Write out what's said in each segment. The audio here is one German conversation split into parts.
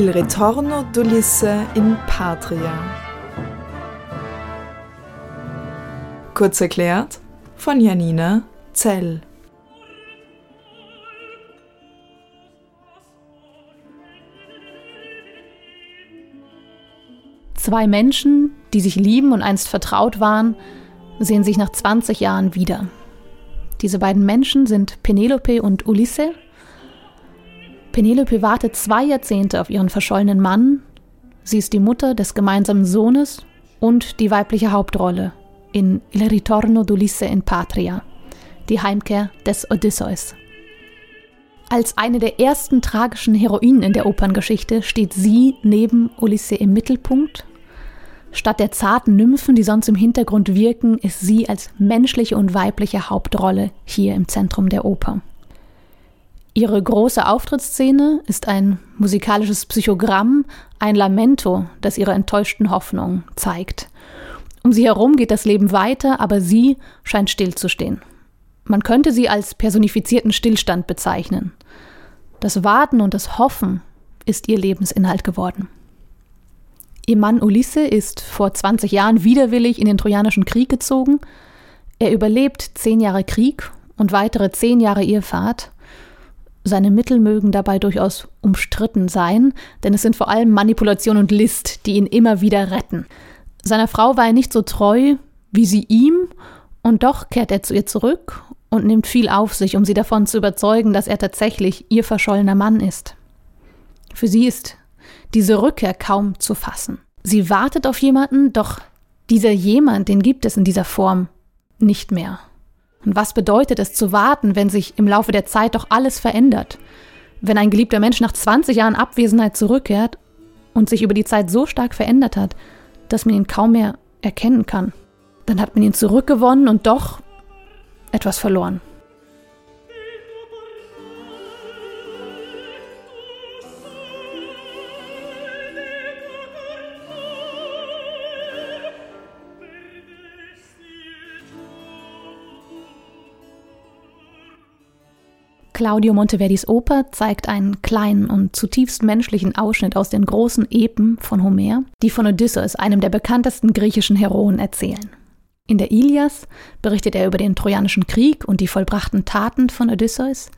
Il ritorno d'Ulisse in Patria. Kurz erklärt von Janina Zell. Zwei Menschen, die sich lieben und einst vertraut waren, sehen sich nach 20 Jahren wieder. Diese beiden Menschen sind Penelope und Ulisse. Penelope wartet zwei Jahrzehnte auf ihren verschollenen Mann. Sie ist die Mutter des gemeinsamen Sohnes und die weibliche Hauptrolle in Il ritorno d'Ulisse in Patria, die Heimkehr des Odysseus. Als eine der ersten tragischen Heroinen in der Operngeschichte steht sie neben Ulisse im Mittelpunkt Statt der zarten Nymphen, die sonst im Hintergrund wirken, ist sie als menschliche und weibliche Hauptrolle hier im Zentrum der Oper. Ihre große Auftrittsszene ist ein musikalisches Psychogramm, ein Lamento, das ihre enttäuschten Hoffnungen zeigt. Um sie herum geht das Leben weiter, aber sie scheint stillzustehen. Man könnte sie als personifizierten Stillstand bezeichnen. Das Warten und das Hoffen ist ihr Lebensinhalt geworden. Ihr Mann Ulisse ist vor 20 Jahren widerwillig in den Trojanischen Krieg gezogen. Er überlebt zehn Jahre Krieg und weitere zehn Jahre Irrfahrt. Seine Mittel mögen dabei durchaus umstritten sein, denn es sind vor allem Manipulation und List, die ihn immer wieder retten. Seiner Frau war er nicht so treu wie sie ihm, und doch kehrt er zu ihr zurück und nimmt viel auf sich, um sie davon zu überzeugen, dass er tatsächlich ihr verschollener Mann ist. Für sie ist diese Rückkehr kaum zu fassen. Sie wartet auf jemanden, doch dieser jemand, den gibt es in dieser Form nicht mehr. Und was bedeutet es zu warten, wenn sich im Laufe der Zeit doch alles verändert? Wenn ein geliebter Mensch nach 20 Jahren Abwesenheit zurückkehrt und sich über die Zeit so stark verändert hat, dass man ihn kaum mehr erkennen kann, dann hat man ihn zurückgewonnen und doch etwas verloren. Claudio Monteverdis Oper zeigt einen kleinen und zutiefst menschlichen Ausschnitt aus den großen Epen von Homer, die von Odysseus, einem der bekanntesten griechischen Heroen, erzählen. In der Ilias berichtet er über den Trojanischen Krieg und die vollbrachten Taten von Odysseus,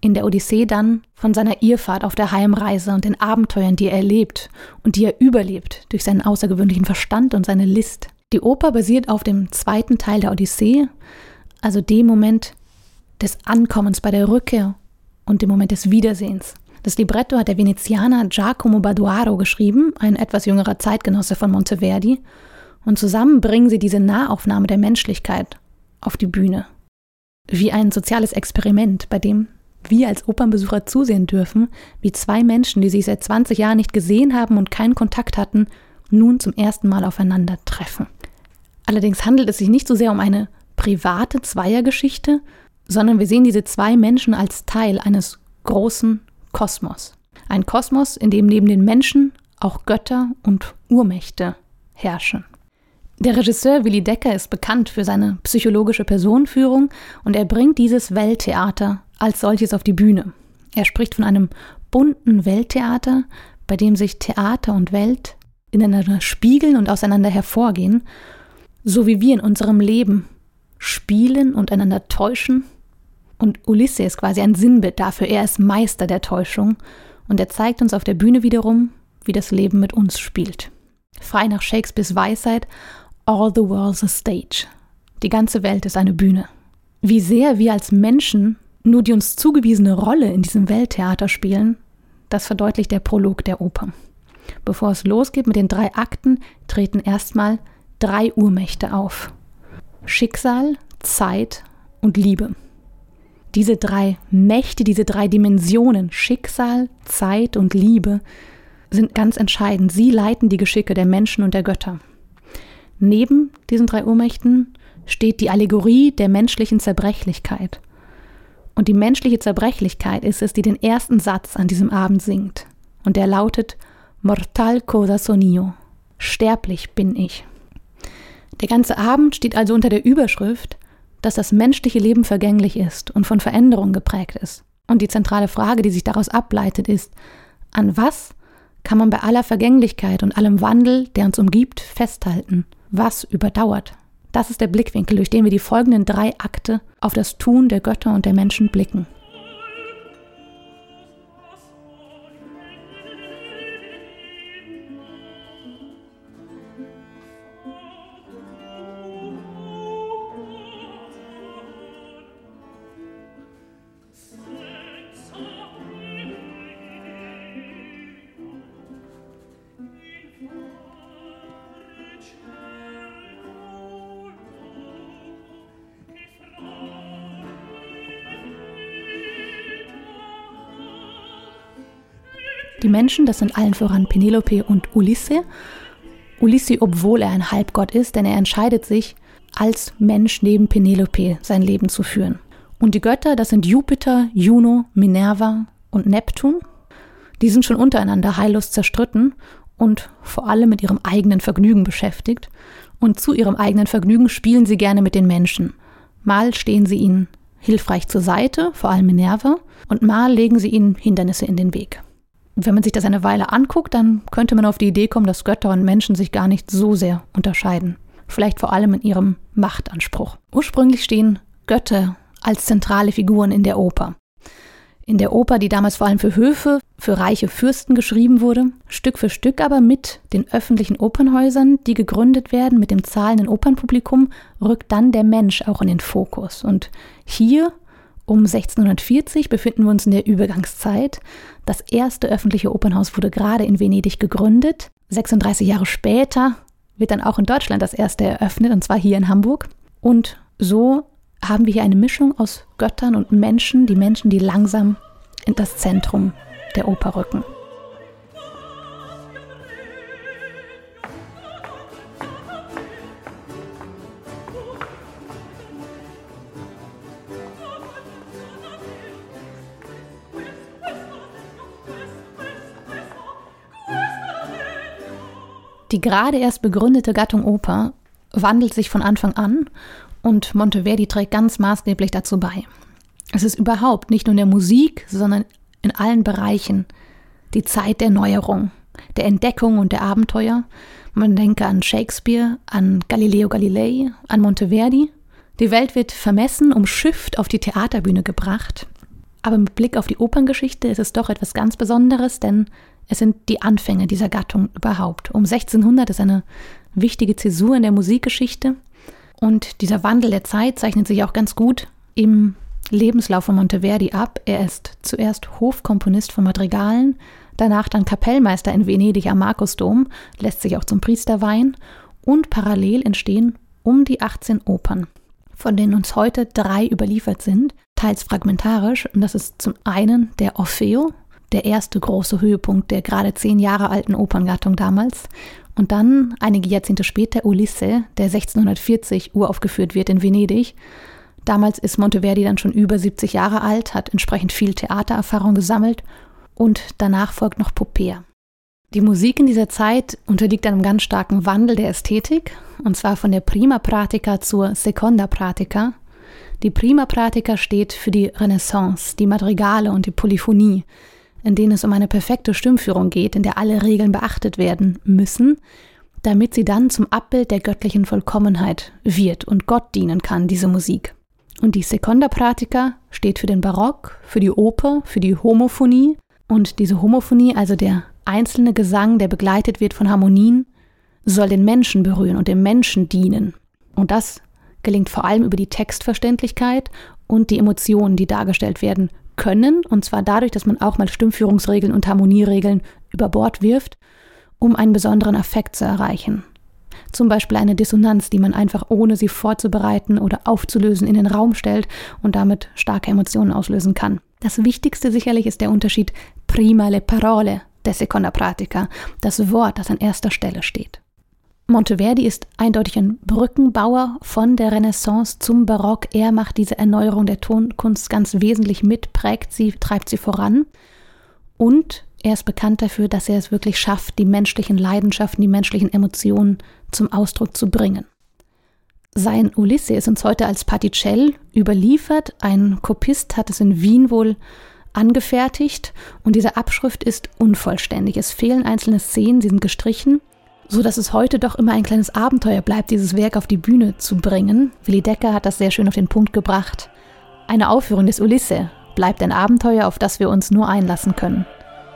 in der Odyssee dann von seiner Irrfahrt auf der Heimreise und den Abenteuern, die er erlebt und die er überlebt durch seinen außergewöhnlichen Verstand und seine List. Die Oper basiert auf dem zweiten Teil der Odyssee, also dem Moment, des Ankommens, bei der Rückkehr und dem Moment des Wiedersehens. Das Libretto hat der Venezianer Giacomo Baduaro geschrieben, ein etwas jüngerer Zeitgenosse von Monteverdi, und zusammen bringen sie diese Nahaufnahme der Menschlichkeit auf die Bühne. Wie ein soziales Experiment, bei dem wir als Opernbesucher zusehen dürfen, wie zwei Menschen, die sich seit 20 Jahren nicht gesehen haben und keinen Kontakt hatten, nun zum ersten Mal aufeinander treffen. Allerdings handelt es sich nicht so sehr um eine private Zweiergeschichte, sondern wir sehen diese zwei Menschen als Teil eines großen Kosmos. Ein Kosmos, in dem neben den Menschen auch Götter und Urmächte herrschen. Der Regisseur Willy Decker ist bekannt für seine psychologische Personenführung und er bringt dieses Welttheater als solches auf die Bühne. Er spricht von einem bunten Welttheater, bei dem sich Theater und Welt ineinander spiegeln und auseinander hervorgehen, so wie wir in unserem Leben spielen und einander täuschen und Ulysses ist quasi ein Sinnbild dafür. Er ist Meister der Täuschung und er zeigt uns auf der Bühne wiederum, wie das Leben mit uns spielt. Frei nach Shakespeares Weisheit, All the world's a stage. Die ganze Welt ist eine Bühne. Wie sehr wir als Menschen nur die uns zugewiesene Rolle in diesem Welttheater spielen, das verdeutlicht der Prolog der Oper. Bevor es losgeht mit den drei Akten, treten erstmal drei Urmächte auf. Schicksal, Zeit und Liebe. Diese drei Mächte, diese drei Dimensionen, Schicksal, Zeit und Liebe, sind ganz entscheidend. Sie leiten die Geschicke der Menschen und der Götter. Neben diesen drei Urmächten steht die Allegorie der menschlichen Zerbrechlichkeit. Und die menschliche Zerbrechlichkeit ist es, die den ersten Satz an diesem Abend singt. Und der lautet Mortal cosa sonio. Sterblich bin ich. Der ganze Abend steht also unter der Überschrift dass das menschliche Leben vergänglich ist und von Veränderungen geprägt ist. Und die zentrale Frage, die sich daraus ableitet, ist, an was kann man bei aller Vergänglichkeit und allem Wandel, der uns umgibt, festhalten, was überdauert. Das ist der Blickwinkel, durch den wir die folgenden drei Akte auf das Tun der Götter und der Menschen blicken. Die Menschen, das sind allen voran Penelope und Ulisse. Ulisse, obwohl er ein Halbgott ist, denn er entscheidet sich, als Mensch neben Penelope sein Leben zu führen. Und die Götter, das sind Jupiter, Juno, Minerva und Neptun. Die sind schon untereinander heillos zerstritten und vor allem mit ihrem eigenen Vergnügen beschäftigt. Und zu ihrem eigenen Vergnügen spielen sie gerne mit den Menschen. Mal stehen sie ihnen hilfreich zur Seite, vor allem Minerva, und mal legen sie ihnen Hindernisse in den Weg wenn man sich das eine Weile anguckt, dann könnte man auf die Idee kommen, dass Götter und Menschen sich gar nicht so sehr unterscheiden. Vielleicht vor allem in ihrem Machtanspruch. Ursprünglich stehen Götter als zentrale Figuren in der Oper. In der Oper, die damals vor allem für Höfe, für reiche Fürsten geschrieben wurde, Stück für Stück aber mit den öffentlichen Opernhäusern, die gegründet werden, mit dem zahlenden Opernpublikum, rückt dann der Mensch auch in den Fokus. Und hier um 1640 befinden wir uns in der Übergangszeit. Das erste öffentliche Opernhaus wurde gerade in Venedig gegründet. 36 Jahre später wird dann auch in Deutschland das erste eröffnet, und zwar hier in Hamburg. Und so haben wir hier eine Mischung aus Göttern und Menschen, die Menschen, die langsam in das Zentrum der Oper rücken. Die gerade erst begründete Gattung Oper wandelt sich von Anfang an und Monteverdi trägt ganz maßgeblich dazu bei. Es ist überhaupt nicht nur in der Musik, sondern in allen Bereichen die Zeit der Neuerung, der Entdeckung und der Abenteuer. Man denke an Shakespeare, an Galileo Galilei, an Monteverdi. Die Welt wird vermessen, umschifft auf die Theaterbühne gebracht. Aber mit Blick auf die Operngeschichte ist es doch etwas ganz Besonderes, denn es sind die Anfänge dieser Gattung überhaupt. Um 1600 ist eine wichtige Zäsur in der Musikgeschichte und dieser Wandel der Zeit zeichnet sich auch ganz gut im Lebenslauf von Monteverdi ab. Er ist zuerst Hofkomponist von Madrigalen, danach dann Kapellmeister in Venedig am Markusdom, lässt sich auch zum Priester weihen und parallel entstehen um die 18 Opern, von denen uns heute drei überliefert sind, teils fragmentarisch. Und das ist zum einen der Orfeo, der erste große Höhepunkt der gerade zehn Jahre alten Operngattung damals. Und dann, einige Jahrzehnte später, Ulisse, der 1640 uraufgeführt wird in Venedig. Damals ist Monteverdi dann schon über 70 Jahre alt, hat entsprechend viel Theatererfahrung gesammelt und danach folgt noch Popea. Die Musik in dieser Zeit unterliegt einem ganz starken Wandel der Ästhetik, und zwar von der Prima Pratica zur Seconda Pratica. Die Prima Pratica steht für die Renaissance, die Madrigale und die Polyphonie, in denen es um eine perfekte Stimmführung geht, in der alle Regeln beachtet werden müssen, damit sie dann zum Abbild der göttlichen Vollkommenheit wird und Gott dienen kann, diese Musik. Und die Seconda Pratica steht für den Barock, für die Oper, für die Homophonie. Und diese Homophonie, also der einzelne Gesang, der begleitet wird von Harmonien, soll den Menschen berühren und dem Menschen dienen. Und das gelingt vor allem über die Textverständlichkeit und die Emotionen, die dargestellt werden können, und zwar dadurch, dass man auch mal Stimmführungsregeln und Harmonieregeln über Bord wirft, um einen besonderen Effekt zu erreichen. Zum Beispiel eine Dissonanz, die man einfach ohne sie vorzubereiten oder aufzulösen in den Raum stellt und damit starke Emotionen auslösen kann. Das Wichtigste sicherlich ist der Unterschied prima le parole der Seconda Pratica, das Wort, das an erster Stelle steht. Monteverdi ist eindeutig ein Brückenbauer von der Renaissance zum Barock. Er macht diese Erneuerung der Tonkunst ganz wesentlich mit, prägt sie, treibt sie voran. Und er ist bekannt dafür, dass er es wirklich schafft, die menschlichen Leidenschaften, die menschlichen Emotionen zum Ausdruck zu bringen. Sein Ulisse ist uns heute als Particell überliefert. Ein Kopist hat es in Wien wohl angefertigt und diese Abschrift ist unvollständig. Es fehlen einzelne Szenen, sie sind gestrichen, so dass es heute doch immer ein kleines Abenteuer bleibt, dieses Werk auf die Bühne zu bringen. Willi Decker hat das sehr schön auf den Punkt gebracht. Eine Aufführung des Ulisse bleibt ein Abenteuer, auf das wir uns nur einlassen können.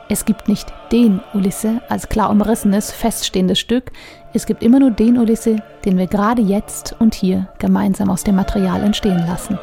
Es gibt nicht den Ulisse als klar umrissenes, feststehendes Stück, es gibt immer nur den Ulisse, den wir gerade jetzt und hier gemeinsam aus dem Material entstehen lassen.